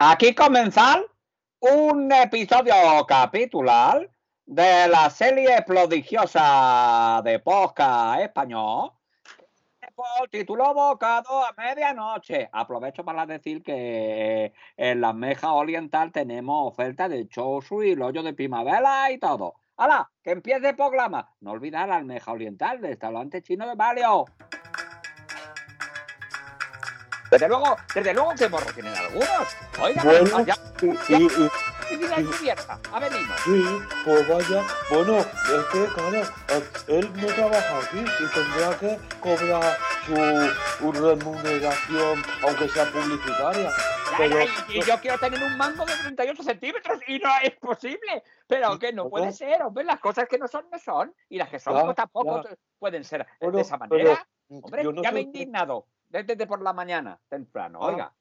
Aquí comenzar un episodio capitular de la serie prodigiosa de Posca Español por título Bocado a medianoche. Aprovecho para decir que en la Meja Oriental tenemos oferta de chosu y hoyo de primavera y todo. ¡Hala! ¡Que empiece el programa! No olvidar al Meja Oriental restaurante chino de Mario. Desde luego, desde luego que morro tienen algunos. Oiga, Bueno, ya, y, ya, y- y-. Ha venido. sí, pues vaya, bueno, es que claro, él no trabaja aquí y tendrá que cobrar su remuneración, aunque sea publicitaria. Pero- y, yo quiero tener un mango de 38 centímetros y no es posible. Pero que no puede ser, hombre. Las cosas que no son, no son. Y las que son, Ya, pues tampoco ya. pueden ser Bueno, de esa manera. Hombre, no ya me he indignado desde, desde por la mañana, temprano. Ah, Oiga.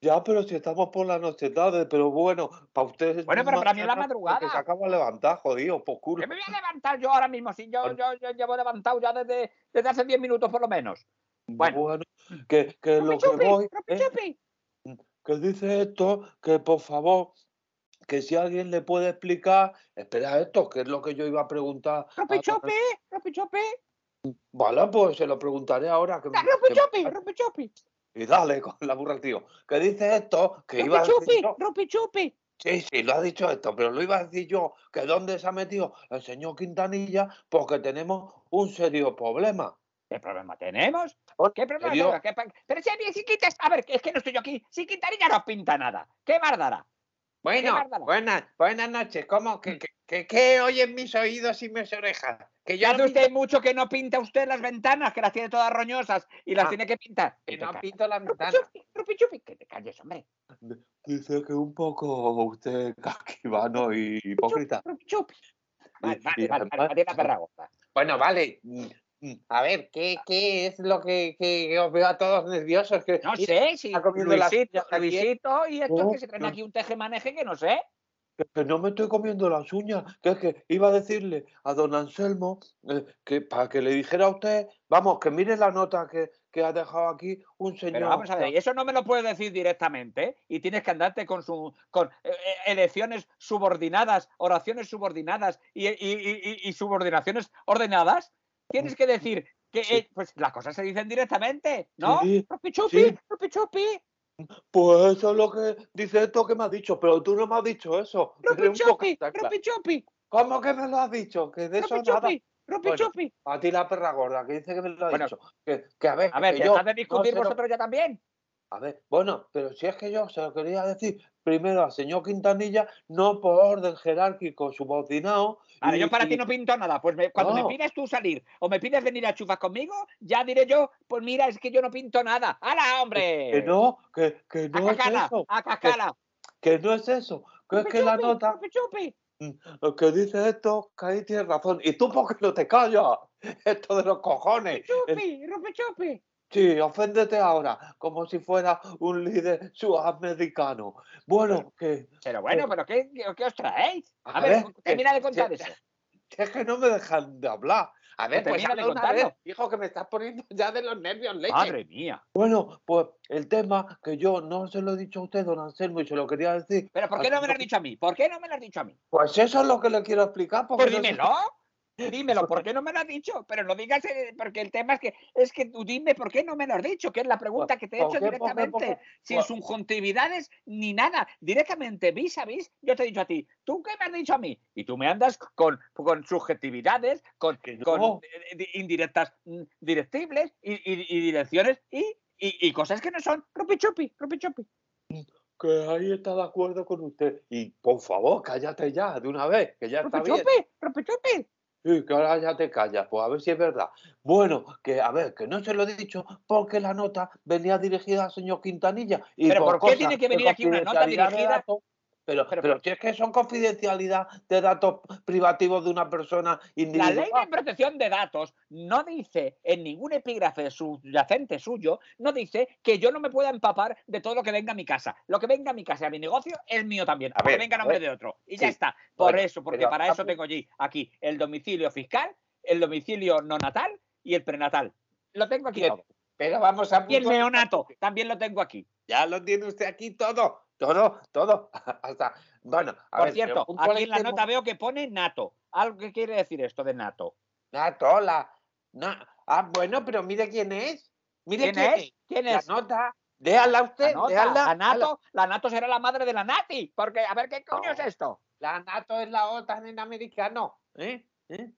Ya, pero si estamos por la noche tarde, pero bueno, para ustedes. Bueno, pero para mí es la madrugada. se acaba de levantar, jodido, por culo. Que me voy a levantar yo ahora mismo. Si yo, yo, yo llevo levantado ya desde, desde hace 10 minutos por lo menos. Bueno. Bueno, que, que lo ¡Rupi que voy ¡Rupi es chupi! que dice esto, que por favor, que si alguien le puede explicar, espera esto, que es lo que yo iba a preguntar. a ¡Rupi Vale, pues se lo preguntaré ahora. Que, me- ¡Rupi que- chupi! ¡Rupi chupi! y dale con la burra al tío. Que dice esto, que iba a ¡Rupi decir chupi! yo. ¡Rupi chupi! Sí, sí, lo ha dicho esto, pero lo iba a decir yo, que dónde se ha metido el señor Quintanilla, porque tenemos un serio problema. ¿Qué problema tenemos? Bueno, ¿Qué problema tenemos? ¿Qué pa- Pero si, si quitas. A ver, es que no estoy yo aquí. Si Quintanilla no pinta nada. ¿Qué más dará? Bueno, buenas, buenas noches. ¿Cómo? ¿Qué, qué, qué- qué oyen mis oídos y mis orejas? Que yo Ya no usted mucho que no pinta usted las ventanas, que las tiene todas roñosas y las Ah, tiene que pintar. que no calles. pinto las Rupi ventanas. chupi, rupi chupi, Que te calles, hombre. Dice que un poco usted casquivano y hipócrita. Rupi chupi. Vale, vale, vale, vale, la perra gorda. Bueno, vale. Mm, A ver, ¿qué, qué es lo que, que os veo a todos nerviosos? Que, No sé, si está comiendo las Luisito, también. Luisito y esto No, que se traen no. aquí un tejemaneje que no sé. Que, no me estoy comiendo las uñas, que es que iba a decirle a don Anselmo eh, que para que le dijera a usted, vamos, que mire la nota que, que ha dejado aquí un señor. Pero vamos a ver, y eso no me lo puedes decir directamente ¿eh? y tienes que andarte con su con eh, eh, elecciones subordinadas, oraciones subordinadas y, y- y- y- y subordinaciones ordenadas. Tienes que decir que Sí. eh, pues las cosas se dicen directamente, ¿no? Sí, Rupi chupi, sí. rupi chupi, Pues eso es lo que dice esto que me has dicho, pero tú no me has dicho eso. rupi chupi, chancla. rupi chupi, ¿Cómo que me lo has dicho? Que de eso rupi nada. chupi, rupi Bueno, chupi. A ti la perra gorda, que dice que me lo ha Bueno, dicho. Que, que a ver, A ver, que yo dejad de discutir lo- vosotros ya también. A ver, bueno, pero si es que yo se lo quería decir primero al señor Quintanilla, no por orden jerárquico subordinado. Vale, y- yo para y- ti no pinto nada. Pues me- cuando No. me pides tú salir o me pides venir a chufas conmigo, ya diré yo, pues mira, es que yo no pinto nada. ¡Hala, hombre! Que no, que, que ¡A no es eso. ¡A cascala! Que no es eso. Que es que la nota chupi. lo que dice esto, que ahí tienes razón. ¿Y tú por qué no te callas? Esto de los cojones. El- Chupi, rupi chupi. Sí, oféndete ahora, como si fuera un líder sudamericano. Bueno, que Pero bueno, pero ¿qué, qué, os traéis? A, A ver, termina de contar eso. es que no me dejan de hablar. A ver, pues termina de contarlo. hijo, que me estás poniendo ya de los nervios, leche. Madre mía. Bueno, pues el tema que yo no se lo he dicho a usted, don Anselmo, y se lo quería decir. ¿Pero por qué no me lo has dicho a mí? ¿Por qué no me lo has dicho a mí? Pues eso es lo que le quiero explicar. porque Pues no sé- dímelo. ¿por qué no me lo has dicho? Pero no digas, eh, porque el tema es que es que tú dime por qué no me lo has dicho, que es la pregunta que te he ¿por hecho qué, por qué, por directamente, qué? sin subjuntividades ni nada, directamente vis a vis, yo te he dicho a ti, ¿tú qué me has dicho a mí? Y tú me andas con, con subjetividades, con, con no. eh, di- indirectas mm, directibles y, y- y direcciones y, y- cosas que no son rupi chupi, rupi chupi. Que ahí está de acuerdo con usted. Y por favor, cállate ya de una vez, que ya está Rupi bien. Sí, que ahora ya te callas, pues a ver si es verdad. Bueno, que a ver, que no se lo he dicho porque la nota venía dirigida al señor Quintanilla. Y Pero ¿por qué cosas tiene que venir aquí una nota dirigida? Pero, Pero- pero, si es que son confidencialidad de datos privativos de una persona La individual. ley de protección de datos no dice en ningún epígrafe subyacente suyo, no dice que yo no me pueda empapar de todo lo que venga a mi casa. Lo que venga a mi casa, a mi negocio, es mío también, A aunque ver, venga a nombre de otro. Y ya está. Por bueno, eso, porque para eso tengo allí aquí el domicilio fiscal, el domicilio no natal y el prenatal. Lo tengo aquí Bien. Pero vamos a Y el neonato también lo tengo aquí. Ya lo tiene usted aquí todo. Todo, todo, hasta, bueno, a Por ver, cierto, aquí en la nota veo que pone nato. ¿Algo que quiere decir esto de nato? Nato, la, na- ah, bueno, pero mire quién es, mire ¿Quién es? ¿Quién la es? nota, déjala La usted, nota, déjala, la nato, la nato será la madre de la nati. Porque, a ver, ¿qué coño es esto? la nato es la OTAN en americano, ¿eh? ¿Eh?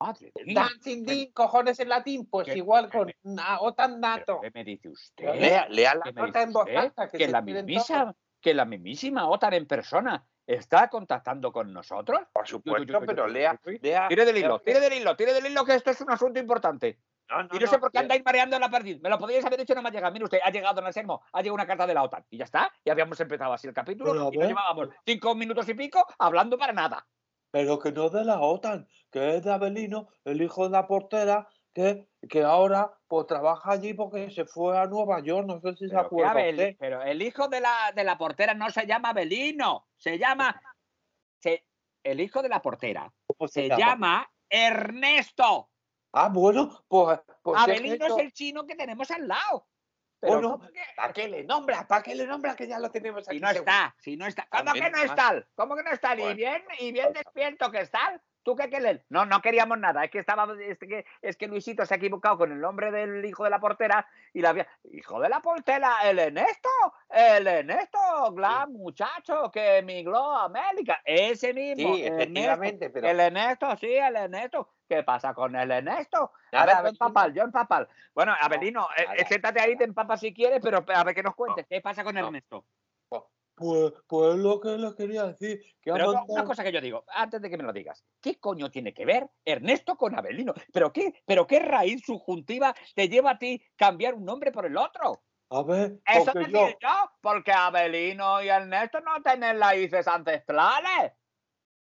Madre. Dancing Din, cojones en latín, pues ¿Qué- igual con OTAN ¿Pero nato. ¿Qué me dice usted? Lea, lea la ¿Qué me nota dice en voz usted? alta, que, la mismísima, que la mismísima OTAN en persona está contactando con nosotros. Por supuesto, pero lea. Tire del hilo, tire del hilo, tire del hilo, que esto es un asunto importante. No, no, Y no sé no, por qué andáis mareando en la perdiz. Me lo podíais haber dicho, no me ha llegado. Mire usted, ha llegado en el sermo, ha llegado una carta de la OTAN. Y ya está. Y habíamos empezado así el capítulo. Pero y nos llevábamos cinco minutos y pico hablando para nada. Pero que no es de la OTAN, que es de Abelino, el hijo de la portera, que, que ahora pues trabaja allí porque se fue a Nueva York, no sé si se Pero, acuerda Abel- usted. pero el hijo de la, de la portera no se llama Belino. Se llama. se- el hijo de la portera ¿Cómo se llama Ernesto. Ah, bueno, pues... pues es Abelino eso- es el chino que tenemos al lado. Pero Bueno, ¿cómo que- ¿Para qué le nombra? ¿Para qué le nombra que ya lo tenemos aquí? Si no seguro? está, si no está. ¿Cómo que no está? ¿Cómo que no está? Y bien, y bien despierto que está. ¿Tú qué quieres? No, no queríamos nada. Es que estaba, es que, es que Luisito se ha equivocado con el nombre del hijo de la portera y la había. Hijo de la portera, el Ernesto, el Ernesto, gran muchacho que emigró a América. Ese mismo. Sí, Ernesto. efectivamente, pero El Ernesto, sí, el Ernesto. ¿Qué pasa con el Ernesto? A Nada, ver, yo Abelino. empapal, yo empapal. Bueno, Abelino, eh, nada. siéntate ahí, te empapas si quieres, pero a ver que nos cuentes. ¿Qué pasa con No. Ernesto? Pues, pues es lo que le quería decir. Que ha Pero una cosa que yo digo, antes de que me lo digas, ¿qué coño tiene que ver Ernesto con Abelino? ¿Pero qué, pero qué raíz subjuntiva te lleva a ti cambiar un nombre por el otro? A ver, Eso decir yo... yo, porque Abelino y Ernesto no tienen raíces ancestrales.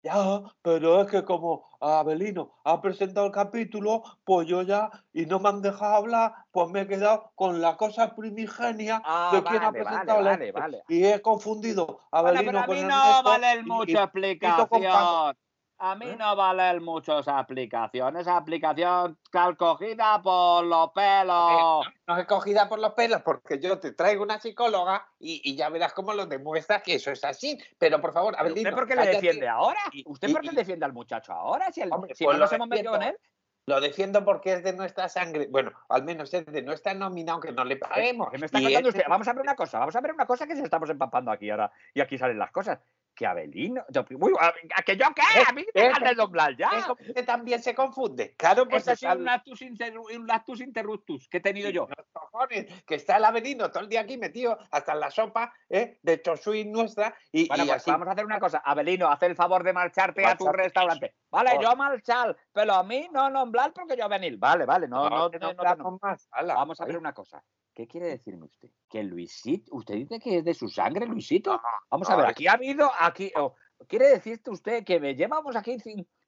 Ya, pero es que como Abelino ha presentado el capítulo, pues yo ya, y no me han dejado hablar, pues me he quedado con la cosa primigenia Ah, de quien ha vale, presentado vale, la- vale, vale. Y he confundido a Bueno, Abelino pero a mí no vale mucha explicación. A mí ¿Eh? no vale mucho esa aplicación. Esa aplicación tal cogida por los pelos. no es cogida por los pelos porque yo te traigo una psicóloga y, y ya verás cómo lo demuestras que eso es así. Pero por favor, ¿Pero Abelino, ¿Usted por qué le defiende ahora? ¿Usted y- por qué y- defiende al muchacho ahora? Si, el- Hombre, si pues no lo nos hemos metido con él. defiendo. Lo defiendo porque es de nuestra sangre. Bueno, al menos es de nuestra nómina, aunque no le paguemos. ¿Qué me está Y contando es de- usted? Vamos a ver una cosa, vamos a ver una cosa que se estamos empapando aquí ahora y aquí salen las cosas. Que Abelino. yo- uy, ¿a, que yo qué? A mí me dejan de doblar ya. Es como que también se confunde. Claro, pues Eso ha sido está un lactus, inter- un lactus interruptus que he tenido Sí, yo. los cojones, que está el Avelino todo el día aquí metido hasta en la sopa ¿eh? de Chosuy nuestra y, Bueno, y pues así. vamos a hacer una cosa. Abelino, haz el favor de marcharte a tu restaurante. Vale, Por- yo marchar, pero a mí no nombrar porque yo venir. Vale, vale, no, no, no, no, nombramos no. más. Vamos a ver una cosa. ¿Qué quiere decirme usted? ¿Que Luisito, usted dice que es de su sangre, Luisito? Vamos a ver, aquí ha habido, aquí, oh, quiere decirte usted que me llevamos aquí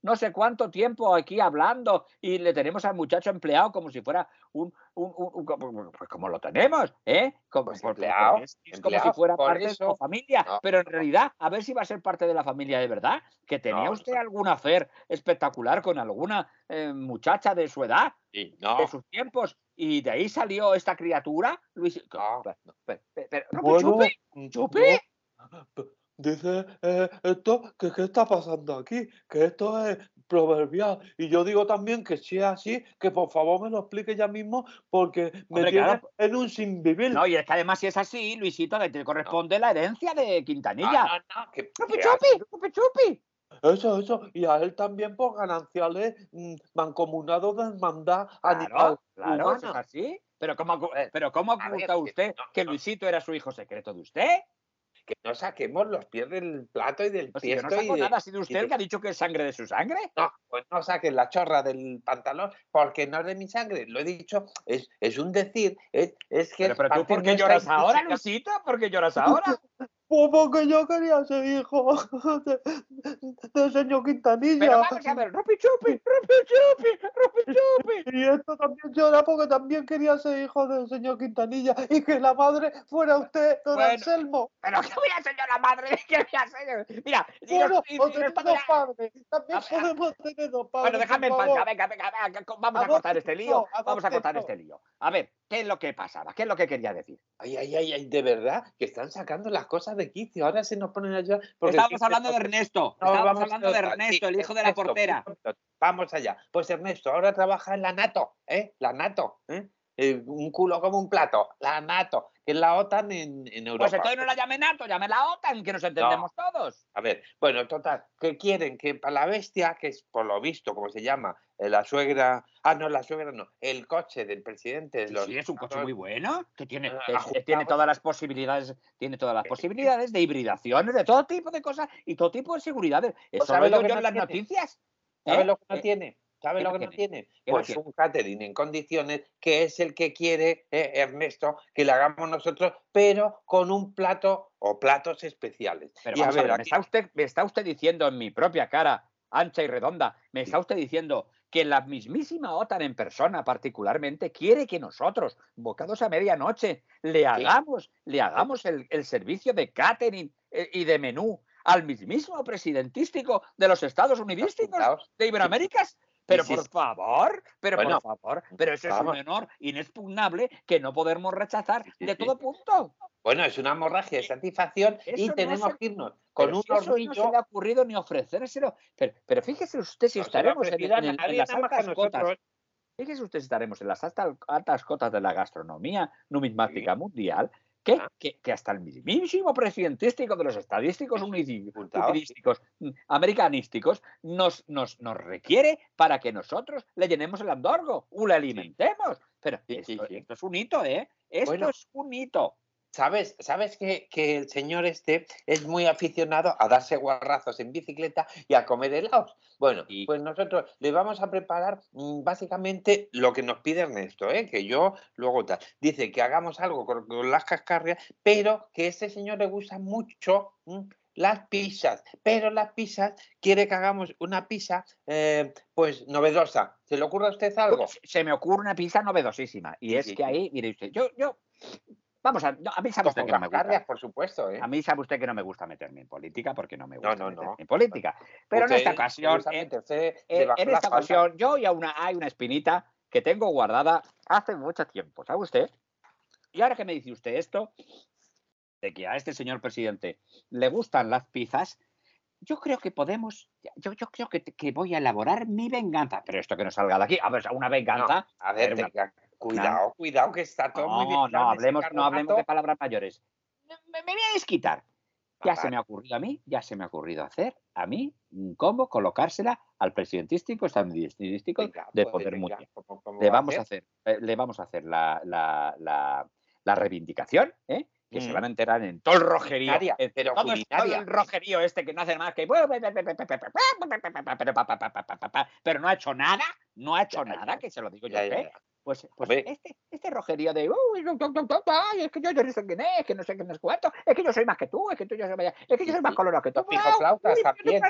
no sé cuánto tiempo aquí hablando y le tenemos al muchacho empleado como si fuera un, un, un- un- como- pues como lo tenemos, ¿eh? Como, Pues empleado, es, como si fuera parte de su familia, no. pero en realidad, a ver si va a ser parte de la familia de verdad, que tenía No, usted no. algún afer espectacular con alguna eh, muchacha de su edad Sí, no, de sus tiempos y de ahí salió esta criatura, Luis. No, Pe- pe- pe- pero- no, Bueno, Dice eh, esto que qué está pasando aquí, que esto es proverbial. Y yo digo también que si es así, que por favor me lo explique ya mismo, porque me Hombre, tiene claro. en un sin vivir. No, y es que además si es así, Luisito, que te corresponde la herencia de Quintanilla. no, no, que- Chupi, que chupi, chupi, chupi. Eso, eso. Y a él también por gananciales mm, mancomunados de hermandad Claro, animal claro, eso es humana. así. Pero ¿cómo, ver, pero ¿cómo oculta usted que. Luisito era su hijo secreto de usted? Que no saquemos los pies del plato y del Pues si yo no tiesto y saco de- nada, ha sido usted de- que ha dicho que es sangre de su sangre. No, pues no saques la chorra del pantalón, porque no es de mi sangre, lo he dicho, es, es un decir, es, es que... Pero, pero tú, ¿por qué lloras ahora, Luisito? ¿Por qué lloras ahora? Pues porque yo quería ser hijo de, del señor Pero Quintanilla. vamos a ver, Rupi Chupi, Rupi Chupi, Rupi. Y esto también llora porque también quería ser hijo del señor Quintanilla y que la madre fuera usted, don Bueno, Anselmo. Pero que voy a ser yo la madre, que voy a ser. Mira, Bueno, nos- y- o y tener nos dos padres. También A ver, podemos tener dos padres. Bueno, déjame en paz, venga, venga, venga, vamos a Adopte cortar este lío, no, vamos a cortar este lío. A ver, ¿qué es lo que pasaba? ¿Qué es lo que quería decir? Ay, ay, ay, ay, de verdad, que están sacando las cosas de quicio. Ahora se nos ponen a llorar. porque Estábamos hablando de nos- Ernesto, No, estábamos hablando de a- sí, Ernesto, el hijo de la Ernesto, portera. Vamos allá. Pues Ernesto, ahora trabaja en la NATO, ¿eh? La NATO, ¿eh? Eh, un culo como un plato, la NATO, que es la OTAN en, en Europa. Pues entonces no la llame NATO, llame la OTAN, que nos entendemos todos. A ver, bueno, total, que quieren que para la bestia, que es por lo visto, como se llama, eh, la suegra, ah, no, la suegra no, el coche del presidente de Sí, los sí, es un coche muy bueno, que tiene, Ah, que tiene todas las posibilidades, tiene todas las posibilidades de hibridaciones, de todo tipo de cosas y todo tipo de seguridades. Eso ¿sabes lo digo que yo no en las tiene? noticias. ¿Sabes ¿eh? lo que no Eh, tiene? ¿Sabes ¿qué lo que no tiene? no Pues tiene? un catering en condiciones que es el que quiere eh, Ernesto que le hagamos nosotros, pero con un plato o platos especiales. Pero y vamos a ver, ver, me está, usted, me está usted diciendo en mi propia cara, ancha y redonda, me está usted diciendo que la mismísima OTAN en persona particularmente quiere que nosotros, bocados a medianoche, le hagamos, le hagamos el, el servicio de catering eh, y de menú al mismísimo presidentístico de los Estados Unidos de Iberoaméricas. Pero por favor, pero Bueno, por favor, pero eso es un honor inexpugnable que no podemos rechazar de todo punto. Bueno, es una hemorragia de satisfacción y Eso tenemos que irnos con un si no se le ha ocurrido ni ofrecérselo. Pero, pero fíjese usted si No estaremos en, las altas cotas. Fíjese usted si estaremos en las altas, altas cotas de la gastronomía numismática mundial. Que, Ah. que, que hasta el mismísimo presidentístico de los estadísticos utilísticos, mm, americanísticos nos, nos, nos requiere para que nosotros le llenemos el andorgo o le alimentemos. Pero Sí, esto, sí, sí. esto es un hito, ¿eh? Esto Bueno. es un hito. ¿Sabes, sabes que, que el señor este es muy aficionado a darse guarrazos en bicicleta y a comer helados? Bueno, Y- pues nosotros le vamos a preparar mm, básicamente lo que nos pide Ernesto, ¿eh? que yo luego tal. Dice que hagamos algo con, con las cascarrias, pero que a este señor le gustan mucho mm, las pizzas. Pero las pizzas quiere que hagamos una pizza eh, pues novedosa. ¿Se le ocurre a usted algo? Pues, se me ocurre una pizza novedosísima. Y Sí, es sí, que ahí, mire usted, yo, yo, vamos a, no, a mí sabe usted que no me gusta. por supuesto, ¿eh? A mí sabe usted que no me gusta meterme en política porque no me gusta no, meterme no. en política. Pero en esta ocasión, eh, eh, en esta ocasión, yo y una, hay una espinita que tengo guardada hace mucho tiempo, ¿sabe usted? Y ahora que me dice usted esto, de que a este señor presidente le gustan las pizzas, yo creo que podemos, yo, yo creo que, que voy a elaborar mi venganza. Pero esto que no salga de aquí, a ver, una venganza. A ver, una- cuidado, cuidado, que está todo muy bien. No, no, claro, hablemos, no hablemos de palabras mayores. Me, me voy a desquitar. Ya Ah, se me ha ocurrido a mí, ya se me ha ocurrido hacer a mí mm, cómo colocársela al presidentístico estadounidense de pues, poder mundial. ¿cómo- cómo Le va vamos a hacer, eh, le vamos a hacer la, la, la, la reivindicación, ¿eh? que se Mm. van a enterar en todo el rojerío. Culinaria, en pero todo, todo el rojerío este que no hace más que. Pero, no ha hecho nada, no ha hecho Ya, nada, ya. que se lo digo yo Ya, ya. Pues, pues ver. este, este rojerío de ay, es que yo, no sé quién es, que no sé quién es cuánto, es que yo soy más que tú, es que tú yo soy más, es que yo soy más colorado que tú. Soy también.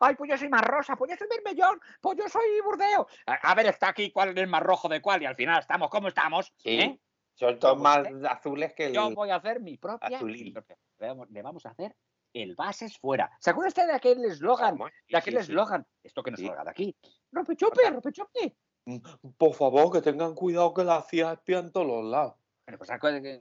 ay, pues yo soy más rosa, pues yo soy vermellón, pues yo soy burdeo. A, a ver, está aquí cuál es más rojo de cuál y al final estamos como estamos. Sí, ¿eh? son todos Pues más usted- azules que el. Yo voy a hacer mi propia. propia- Le vamos, a hacer el bases fuera. ¿Se acuerda usted de aquel eslogan? Sí, De aquel sí, sí. eslogan. Esto que nos Sí. salga de aquí. Rompe chupe, rompe chupe. Por favor, que tengan cuidado que las CIA espían todos los lados. Pues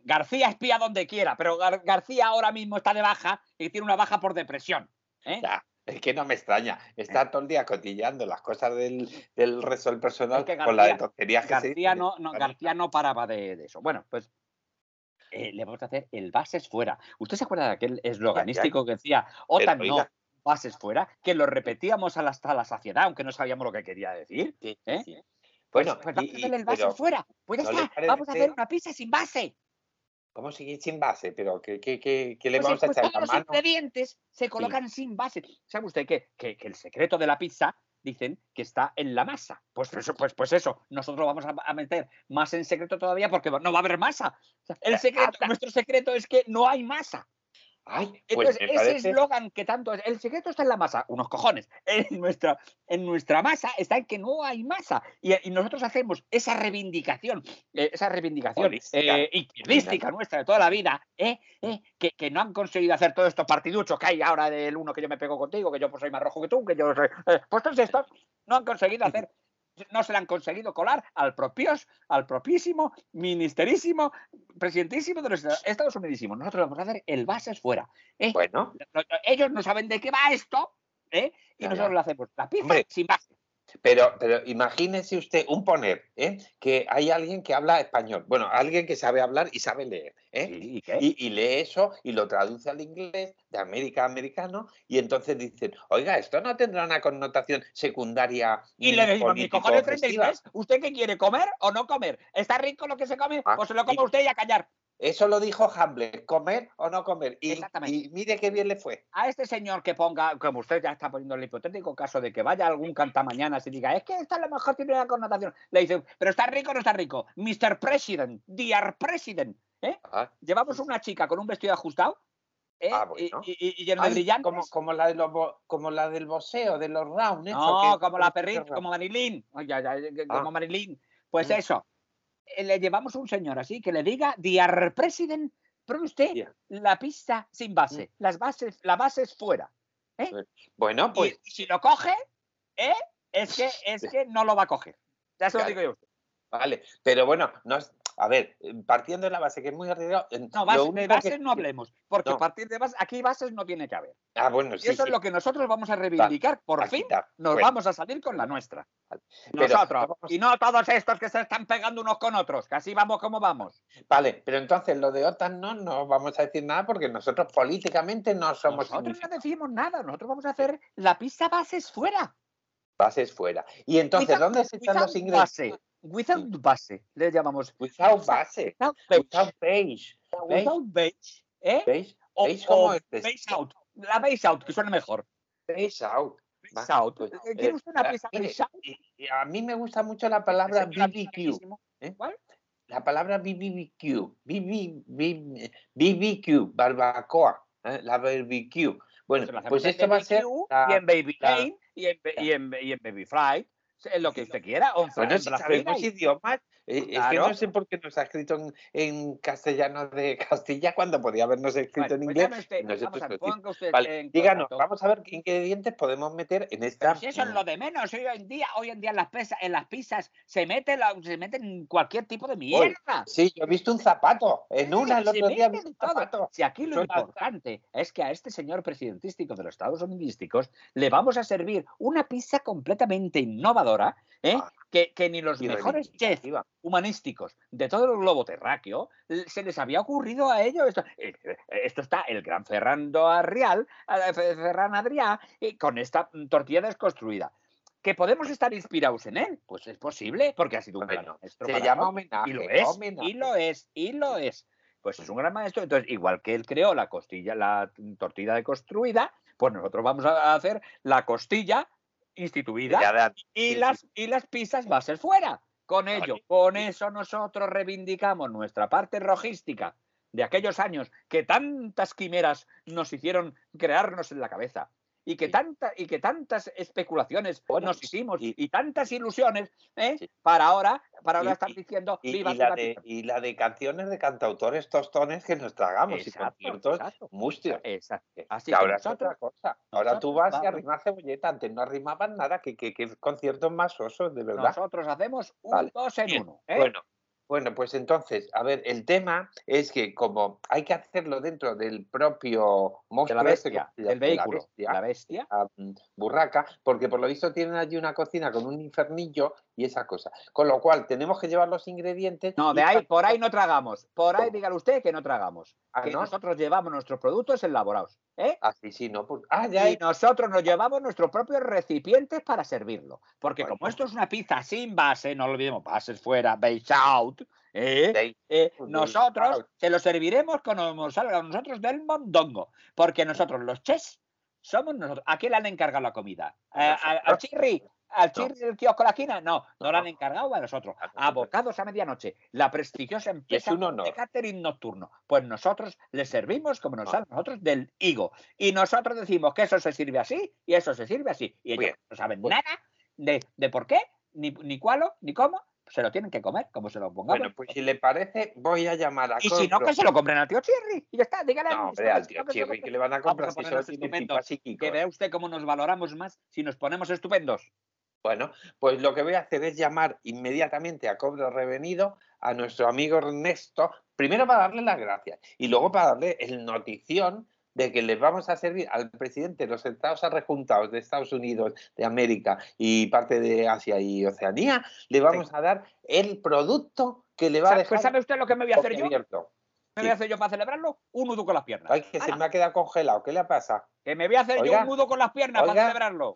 García espía donde quiera, pero Gar- García ahora mismo está de baja y tiene una baja por depresión. ¿eh? Ya, es que no me extraña. Está todo el día cotillando las cosas del, del resto del personal Es que con la de García- tonterías que García no, no, García no paraba de, de eso. Bueno, pues eh, le vamos a hacer el bases fuera. ¿Usted se acuerda de aquel esloganístico que decía OTAN no, oiga. bases fuera? Que lo repetíamos a la- hasta la saciedad, aunque no sabíamos lo que quería decir. Sí, ¿eh? sí. Bueno, pues y- vamos a hacerle el base fuera. Pues ya ¿no le está, vamos a hacer una pizza sin base. ¿cómo sigue sin base? ¿Pero qué, qué, qué, qué le Pues, vamos a pues echar todos la los mano? ingredientes se colocan sin base. ¿Sabe usted qué? Que, que el secreto de la pizza dicen que está en la masa. Pues, pues, pues, pues eso, nosotros vamos a, meter más en secreto todavía porque no va a haber masa. El secreto, Anda. nuestro secreto es que no hay masa. Ay, pues Entonces, ese parece- eslogan que tanto es, el secreto está en la masa, unos cojones. En nuestra, en nuestra masa está en que no hay masa. Y, y nosotros hacemos esa reivindicación, eh, esa reivindicación eh, izquierdística nuestra de toda la vida, eh, eh, que, que no han conseguido hacer todos estos partiduchos que hay ahora del uno que yo me pego contigo, que yo pues soy más rojo que tú, que yo soy. eh, pues todos estos no han conseguido hacer. No se le han conseguido colar al propios, al propísimo, ministerísimo, presidentísimo de los Estados Unidos. Nosotros vamos a hacer el bases fuera. ¿eh? Bueno, No- no- ellos no saben de qué va esto, ¿eh? y nosotros lo hacemos la pizza Hombre. sin base. Pero, pero imagínese usted un poner, ¿eh? que hay alguien que habla español. Bueno, alguien que sabe hablar y sabe leer. ¿eh? ¿Y, y qué? Y, y lee eso y lo traduce al inglés de América a americano y entonces dicen, oiga, esto no tendrá una connotación secundaria. Y le decimos, mi cojones político-ofensiva". 33, ¿usted qué quiere, comer o no comer? ¿Está rico lo que se come? Ah, Pues se lo coma y- usted y a callar. Eso lo dijo Hamlet, comer o no comer. Y, y mire qué bien le fue. A este señor que ponga, como usted ya está poniendo el hipotético caso de que vaya algún cantamañanas y diga, es que esto a lo mejor tiene una connotación. Le dice, pero está rico o no está rico. Mr. President, dear President. ¿eh? Ah, Llevamos una chica con un vestido ajustado ¿eh? Ah, y, bueno. y- y lleno de ay, brillantes. como, como, la de los, como la del boxeo, de los rounds. No, como la perrita, como Marilyn. Ay, ay, ay, que- como Ah. Marilyn. Pues Mm. eso. Eh, Le llevamos un señor así que le diga, Dear President, pruebe usted la pista sin base. Las bases, la base es fuera. Bueno, Y- pues y, si lo coge, ¿eh? es, que, es que no lo va a coger. Ya se lo digo yo. vale. Pero bueno, no es- a ver, partiendo de la base que es muy arriesgado. eh, No, base- de bases que- no hablemos, porque No. a partir de bases, aquí bases no tiene que haber. Ah, bueno, Y sí. eso sí, es lo que nosotros vamos a reivindicar. Por fin nos Bueno, vamos a salir con la nuestra. Pero Nosotros. vamos- Y no todos estos que se están pegando unos con otros, que así vamos como vamos. Vale, pero entonces lo de OTAN no, no vamos a decir nada porque nosotros políticamente no somos Nosotros no decimos nada, nosotros vamos a hacer la pista bases fuera. bases fuera. Y entonces, ¿dónde se están los ingredientes? base. Without base, le llamamos. Without base, Without base. without. Without base, ¿eh? ¿Veis? O, ¿Veis cómo o es de- base out. La base out, que suena mejor. Beige out. Base out. pues, ¿Quiere eh, usted una pista mire, base out? A mí me gusta mucho la palabra BBQ. ¿eh? ¿Cuál? La palabra BBQ. BB, BB, BBQ, barbacoa. ¿eh? La barbecue. Bueno, pues en esto va a ser. BBQ, y en Baby Lane y en, y en, y en Baby Fry. Lo que usted quiera. O en Bueno, si sabemos idiomas, eh, es que no sé por qué nos ha escrito en, en castellano de Castilla cuando podía habernos escrito en pues inglés. usted, nosotros vamos a usted Vale, en díganos, contacto. vamos a ver qué ingredientes podemos meter en esta. Pero si eso es lo de menos, hoy en día, hoy en día en las, pesa- en las pizzas se mete, la- se meten cualquier tipo de mierda. Sí, yo he visto un zapato. En una el otro día un zapato. Si aquí lo Suena- importante es que a este señor presidentístico de los Estados Unidos le vamos a servir una pizza completamente innovadora, ¿eh? Ah. que, que ni los mejores chefs. Humanísticos de todo el globo terráqueo se les había ocurrido a ellos. Esto, eh, esto está el gran Ferrando Arrial, Fe- Ferran Adrià, eh, con esta mm, tortilla desconstruida. ¿Que podemos estar inspirados en él? Pues es posible, porque ha sido un gran maestro. Se llama homenaje. Y lo es, homenaje. y lo es, y lo es. Pues es un gran maestro. Entonces, igual que él creó la costilla, la tortilla deconstruida, pues nosotros vamos a hacer la costilla instituida y las, y las pizzas va a ser fuera. Con ello, con eso nosotros reivindicamos nuestra parte rojística de aquellos años que tantas quimeras nos hicieron crearnos en la cabeza y que, Sí. tanta, y que tantas especulaciones Bueno, nos hicimos y- y, tantas ilusiones ¿eh? Sí. para ahora, para ahora Y- estar y- diciendo Y, viva y la la de, pizza". y la de canciones de cantautores tostones que nos tragamos Exacto, y conciertos mustios. exacto. Así que ahora es otra cosa. Ahora tú nosotros vas y vamos- arrimas cebolleta. Antes no arrimaban nada. Que, que, que conciertos más osos, de verdad. Nosotros hacemos un Vale, dos en Bien, uno. ¿eh? Bueno, bueno, pues entonces, a ver, el tema es que como hay que hacerlo dentro del propio de monstruo la este, bestia, llama, del vehículo, la bestia, la bestia. mm, burraca, porque por lo visto tienen allí una cocina con un infernillo y esa cosa. Con lo cual tenemos que llevar los ingredientes. No, de ahí, por ahí no tragamos. Por ahí dígale usted que no tragamos. Ah, que ¿no? nosotros llevamos nuestros productos elaborados. ¿eh? Ah, sí, no. pues- ah, ya. Y nosotros nos llevamos nuestros propios recipientes para servirlo. Porque Bueno. como esto es una pizza sin base, no lo olvidemos, bases fuera, base out, ¿eh? Eh, Pues nosotros out. se lo serviremos cuando nos salga nosotros del mondongo. Porque nosotros, los chefs, somos nosotros. ¿A quién le han encargado la comida? ¿A, a- a Nosotros. Chirri? Al chirri del kiosco de la esquina? No, no lo han encargado a nosotros. Abocados a medianoche, la prestigiosa empresa de catering nocturno. Pues nosotros le servimos como nos sale a nosotros del higo. Y nosotros decimos que eso se sirve así y eso se sirve así. Y ellos no saben nada de, de por qué, ni, ni cuálo, ni cómo. Se lo tienen que comer, como se lo pongamos. Bueno, pues si le parece, voy a llamar a y si no, que se lo compren al tío Chirri. Y ya está, dígale a No, hombre, al tío Chirri, que le van a comprar a si estupendos. Que vea usted cómo nos valoramos más si nos ponemos estupendos. Bueno, pues lo que voy a hacer es llamar inmediatamente a cobro revenido a nuestro amigo Ernesto, primero para darle las gracias y luego para darle el notición de que les vamos a servir al presidente de los Estados Arrejuntados de Estados Unidos, de América y parte de Asia y Oceanía, le vamos a dar el producto que le va a ¿Sabe, dejar pues ¿Sabe usted lo que me voy a hacer yo? abierto. ¿Qué me voy a hacer yo para celebrarlo? Un nudo con las piernas. Ay, que se me ha quedado congelado, ¿qué le pasa? Que me voy a hacer yo Oiga, un nudo con las piernas oiga. para celebrarlo.